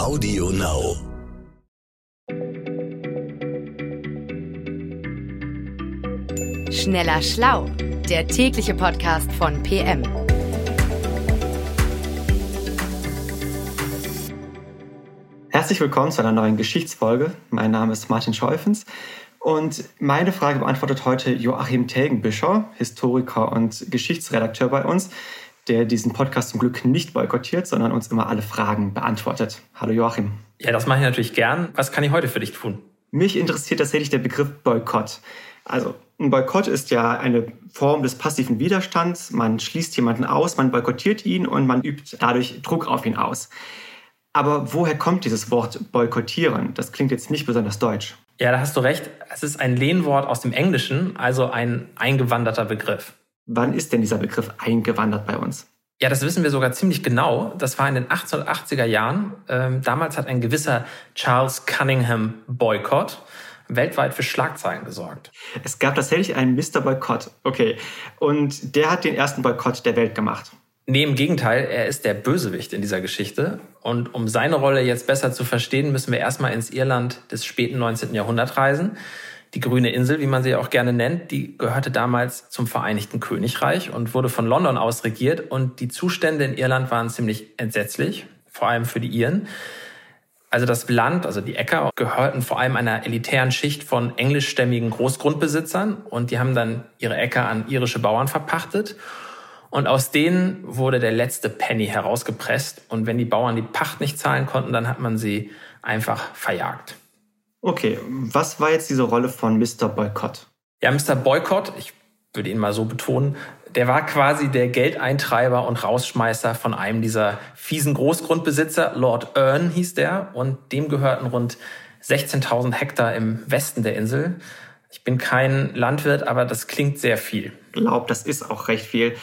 Audio Now. Schneller Schlau, der tägliche Podcast von PM. Herzlich willkommen zu einer neuen Geschichtsfolge. Mein Name ist Martin Scheufens und meine Frage beantwortet heute Joachim Telgenbischer, Historiker und Geschichtsredakteur bei uns, der diesen Podcast zum Glück nicht boykottiert, sondern uns immer alle Fragen beantwortet. Hallo Joachim. Ja, das mache ich natürlich gern. Was kann ich heute für dich tun? Mich interessiert tatsächlich der Begriff Boykott. Also ein Boykott ist ja eine Form des passiven Widerstands. Man schließt jemanden aus, man boykottiert ihn und man übt dadurch Druck auf ihn aus. Aber woher kommt dieses Wort boykottieren? Das klingt jetzt nicht besonders deutsch. Ja, da hast du recht. Es ist ein Lehnwort aus dem Englischen, also ein eingewanderter Begriff. Wann ist denn dieser Begriff eingewandert bei uns? Ja, das wissen wir sogar ziemlich genau. Das war in den 1880er Jahren. Ähm, damals hat ein gewisser Charles Cunningham Boycott weltweit für Schlagzeilen gesorgt. Es gab tatsächlich einen Mr. Boykott. Okay. Und der hat den ersten Boykott der Welt gemacht. Nee, im Gegenteil, er ist der Bösewicht in dieser Geschichte. Und um seine Rolle jetzt besser zu verstehen, müssen wir erstmal ins Irland des späten 19. Jahrhunderts reisen. Die grüne Insel, wie man sie auch gerne nennt, die gehörte damals zum Vereinigten Königreich und wurde von London aus regiert. Und die Zustände in Irland waren ziemlich entsetzlich, vor allem für die Iren. Also das Land, also die Äcker, gehörten vor allem einer elitären Schicht von englischstämmigen Großgrundbesitzern und die haben dann ihre Äcker an irische Bauern verpachtet. Und aus denen wurde der letzte Penny herausgepresst. Und wenn die Bauern die Pacht nicht zahlen konnten, dann hat man sie einfach verjagt. Okay, was war jetzt diese Rolle von Mr. Boycott? Ja, Mr. Boycott, ich würde ihn mal so betonen, der war quasi der Geldeintreiber und Rausschmeißer von einem dieser fiesen Großgrundbesitzer. Lord Erne hieß der und dem gehörten rund 16.000 Hektar im Westen der Insel. Ich bin kein Landwirt, aber das klingt sehr viel. Ich glaube, das ist auch recht viel.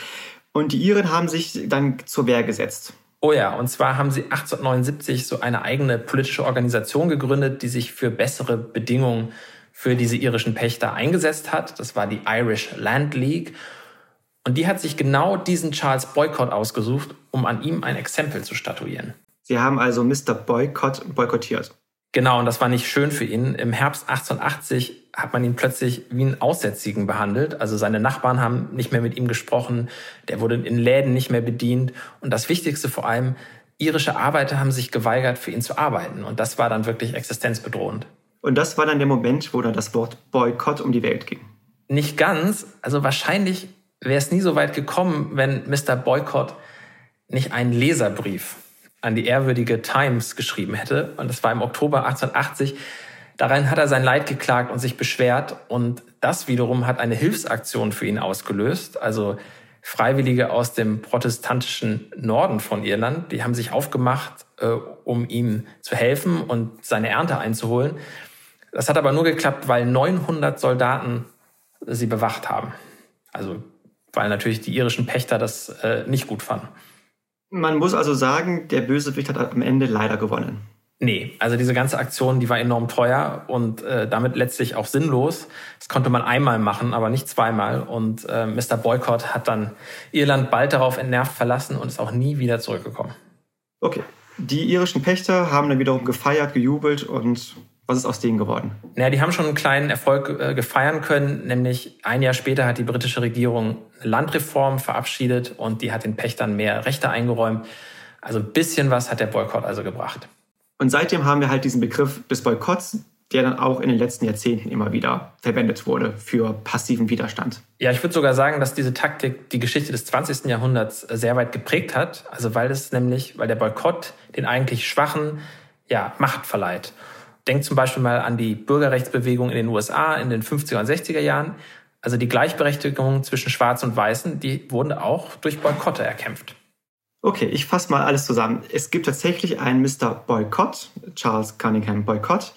Und die Iren haben sich dann zur Wehr gesetzt. Oh ja, und zwar haben sie 1879 so eine eigene politische Organisation gegründet, die sich für bessere Bedingungen für diese irischen Pächter eingesetzt hat. Das war die Irish Land League. Und die hat sich genau diesen Charles Boycott ausgesucht, um an ihm ein Exempel zu statuieren. Sie haben also Mr. Boycott boykottiert. Genau, und das war nicht schön für ihn. Im Herbst 1880 hat man ihn plötzlich wie einen Aussätzigen behandelt. Also seine Nachbarn haben nicht mehr mit ihm gesprochen, der wurde in Läden nicht mehr bedient. Und das Wichtigste vor allem, irische Arbeiter haben sich geweigert, für ihn zu arbeiten. Und das war dann wirklich existenzbedrohend. Und das war dann der Moment, wo dann das Wort Boykott um die Welt ging. Nicht ganz. Also wahrscheinlich wäre es nie so weit gekommen, wenn Mr. Boycott nicht einen Leserbrief an die ehrwürdige Times geschrieben hätte. Und das war im Oktober 1880. Darin hat er sein Leid geklagt und sich beschwert. Und das wiederum hat eine Hilfsaktion für ihn ausgelöst. Also Freiwillige aus dem protestantischen Norden von Irland, die haben sich aufgemacht, äh, um ihm zu helfen und seine Ernte einzuholen. Das hat aber nur geklappt, weil 900 Soldaten sie bewacht haben. Also weil natürlich die irischen Pächter das äh, nicht gut fanden. Man muss also sagen, der Bösewicht hat am Ende leider gewonnen. Nee, also diese ganze Aktion, die war enorm teuer und äh, damit letztlich auch sinnlos. Das konnte man einmal machen, aber nicht zweimal. Und äh, Mr. Boycott hat dann Irland bald darauf entnervt verlassen und ist auch nie wieder zurückgekommen. Okay. Die irischen Pächter haben dann wiederum gefeiert, gejubelt und was ist aus denen geworden? Naja, die haben schon einen kleinen Erfolg äh, gefeiern können, nämlich ein Jahr später hat die britische Regierung eine Landreform verabschiedet und die hat den Pächtern mehr Rechte eingeräumt. Also ein bisschen was hat der Boykott also gebracht. Und seitdem haben wir halt diesen Begriff des Boykotts, der dann auch in den letzten Jahrzehnten immer wieder verwendet wurde für passiven Widerstand. Ja, ich würde sogar sagen, dass diese Taktik die Geschichte des 20. Jahrhunderts sehr weit geprägt hat. Also weil es nämlich, weil der Boykott den eigentlich Schwachen ja, Macht verleiht. Denkt zum Beispiel mal an die Bürgerrechtsbewegung in den USA in den 50er und 60er Jahren. Also die Gleichberechtigung zwischen Schwarz und Weißen, die wurden auch durch Boykotte erkämpft. Okay, ich fasse mal alles zusammen. Es gibt tatsächlich einen Mr. Boycott, Charles Cunningham Boycott,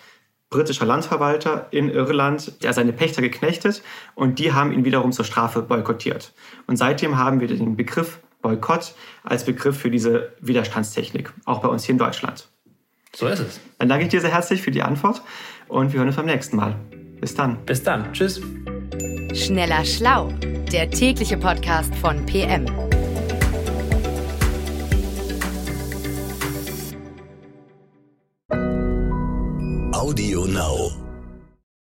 britischer Landverwalter in Irland, der seine Pächter geknechtet und die haben ihn wiederum zur Strafe boykottiert. Und seitdem haben wir den Begriff Boykott als Begriff für diese Widerstandstechnik, auch bei uns hier in Deutschland. So ist es. Dann danke ich dir sehr herzlich für die Antwort und wir hören uns beim nächsten Mal. Bis dann. Bis dann. Tschüss. Schneller Schlau, der tägliche Podcast von PM.